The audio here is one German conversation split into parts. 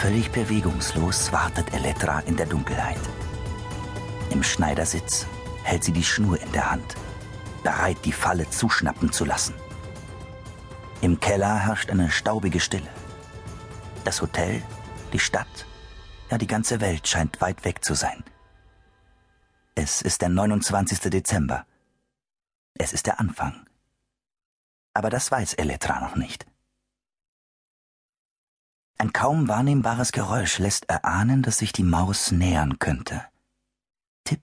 Völlig bewegungslos wartet Elektra in der Dunkelheit. Im Schneidersitz hält sie die Schnur in der Hand, bereit, die Falle zuschnappen zu lassen. Im Keller herrscht eine staubige Stille. Das Hotel, die Stadt, ja die ganze Welt scheint weit weg zu sein. Es ist der 29. Dezember. Es ist der Anfang. Aber das weiß Elektra noch nicht. Ein kaum wahrnehmbares Geräusch lässt erahnen, dass sich die Maus nähern könnte. Tipp,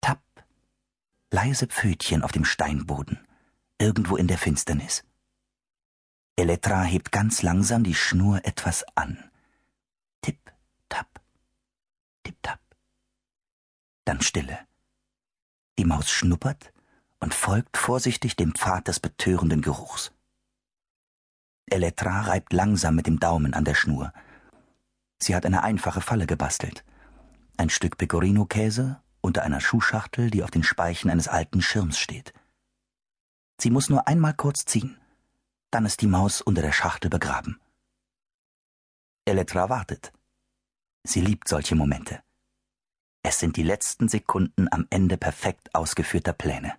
tapp, leise Pfötchen auf dem Steinboden, irgendwo in der Finsternis. Elektra hebt ganz langsam die Schnur etwas an. Tipp, tapp, tipp, tapp. Dann Stille. Die Maus schnuppert und folgt vorsichtig dem Pfad des betörenden Geruchs. Elektra reibt langsam mit dem Daumen an der Schnur. Sie hat eine einfache Falle gebastelt. Ein Stück Pecorino-Käse unter einer Schuhschachtel, die auf den Speichen eines alten Schirms steht. Sie muss nur einmal kurz ziehen. Dann ist die Maus unter der Schachtel begraben. Elektra wartet. Sie liebt solche Momente. Es sind die letzten Sekunden am Ende perfekt ausgeführter Pläne.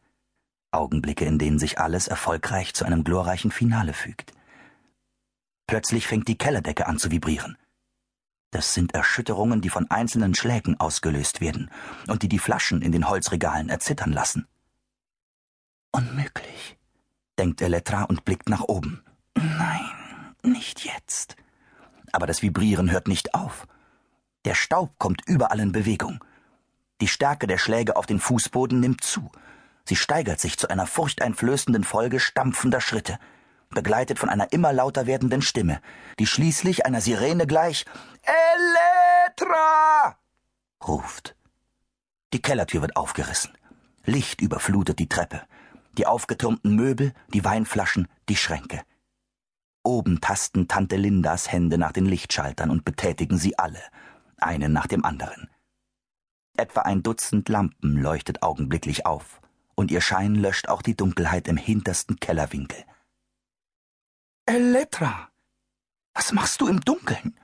Augenblicke, in denen sich alles erfolgreich zu einem glorreichen Finale fügt. Plötzlich fängt die Kellerdecke an zu vibrieren. Das sind Erschütterungen, die von einzelnen Schlägen ausgelöst werden und die die Flaschen in den Holzregalen erzittern lassen. Unmöglich, denkt Elektra und blickt nach oben. Nein, nicht jetzt. Aber das Vibrieren hört nicht auf. Der Staub kommt überall in Bewegung. Die Stärke der Schläge auf den Fußboden nimmt zu. Sie steigert sich zu einer furchteinflößenden Folge stampfender Schritte begleitet von einer immer lauter werdenden Stimme, die schließlich einer Sirene gleich Elektra ruft. Die Kellertür wird aufgerissen. Licht überflutet die Treppe, die aufgetürmten Möbel, die Weinflaschen, die Schränke. Oben tasten Tante Lindas Hände nach den Lichtschaltern und betätigen sie alle, einen nach dem anderen. Etwa ein Dutzend Lampen leuchtet augenblicklich auf, und ihr Schein löscht auch die Dunkelheit im hintersten Kellerwinkel. Elektra! Was machst du im Dunkeln?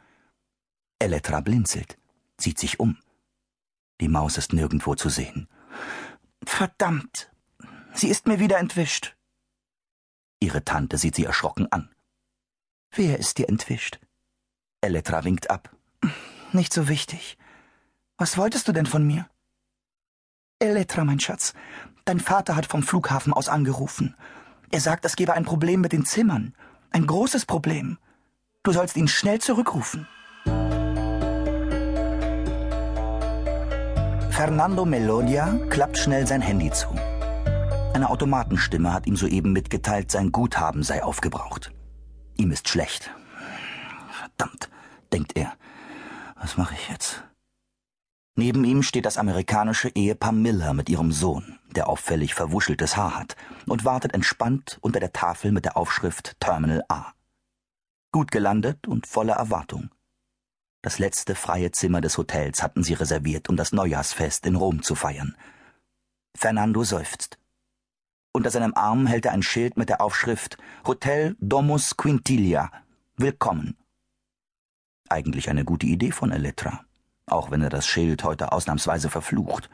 Elektra blinzelt, sieht sich um. Die Maus ist nirgendwo zu sehen. Verdammt! Sie ist mir wieder entwischt. Ihre Tante sieht sie erschrocken an. Wer ist dir entwischt? Elektra winkt ab. Nicht so wichtig. Was wolltest du denn von mir? Elektra, mein Schatz, dein Vater hat vom Flughafen aus angerufen. Er sagt, es gebe ein Problem mit den Zimmern. Ein großes Problem. Du sollst ihn schnell zurückrufen. Fernando Melodia klappt schnell sein Handy zu. Eine Automatenstimme hat ihm soeben mitgeteilt, sein Guthaben sei aufgebraucht. Ihm ist schlecht. Verdammt, denkt er. Was mache ich jetzt? Neben ihm steht das amerikanische Ehepaar Miller mit ihrem Sohn der auffällig verwuscheltes Haar hat, und wartet entspannt unter der Tafel mit der Aufschrift Terminal A. Gut gelandet und voller Erwartung. Das letzte freie Zimmer des Hotels hatten sie reserviert, um das Neujahrsfest in Rom zu feiern. Fernando seufzt. Unter seinem Arm hält er ein Schild mit der Aufschrift Hotel Domus Quintilia. Willkommen. Eigentlich eine gute Idee von Elektra, auch wenn er das Schild heute ausnahmsweise verflucht.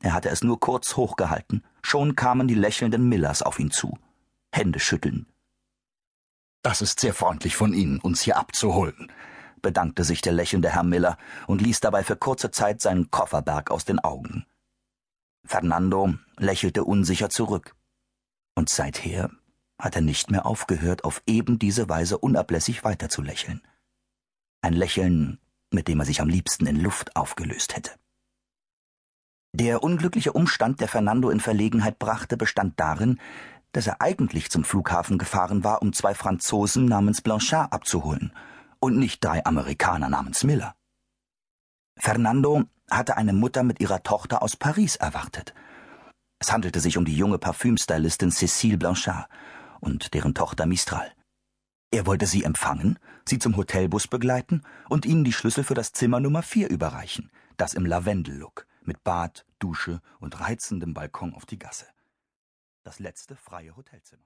Er hatte es nur kurz hochgehalten, schon kamen die lächelnden Millers auf ihn zu. Hände schütteln. Das ist sehr freundlich von Ihnen, uns hier abzuholen, bedankte sich der lächelnde Herr Miller und ließ dabei für kurze Zeit seinen Kofferberg aus den Augen. Fernando lächelte unsicher zurück. Und seither hat er nicht mehr aufgehört, auf eben diese Weise unablässig weiterzulächeln. Ein Lächeln, mit dem er sich am liebsten in Luft aufgelöst hätte. Der unglückliche Umstand, der Fernando in Verlegenheit brachte, bestand darin, dass er eigentlich zum Flughafen gefahren war, um zwei Franzosen namens Blanchard abzuholen und nicht drei Amerikaner namens Miller. Fernando hatte eine Mutter mit ihrer Tochter aus Paris erwartet. Es handelte sich um die junge Parfümstylistin Cécile Blanchard und deren Tochter Mistral. Er wollte sie empfangen, sie zum Hotelbus begleiten und ihnen die Schlüssel für das Zimmer Nummer vier überreichen, das im Lavendellook mit Bad, Dusche und reizendem Balkon auf die Gasse. Das letzte freie Hotelzimmer.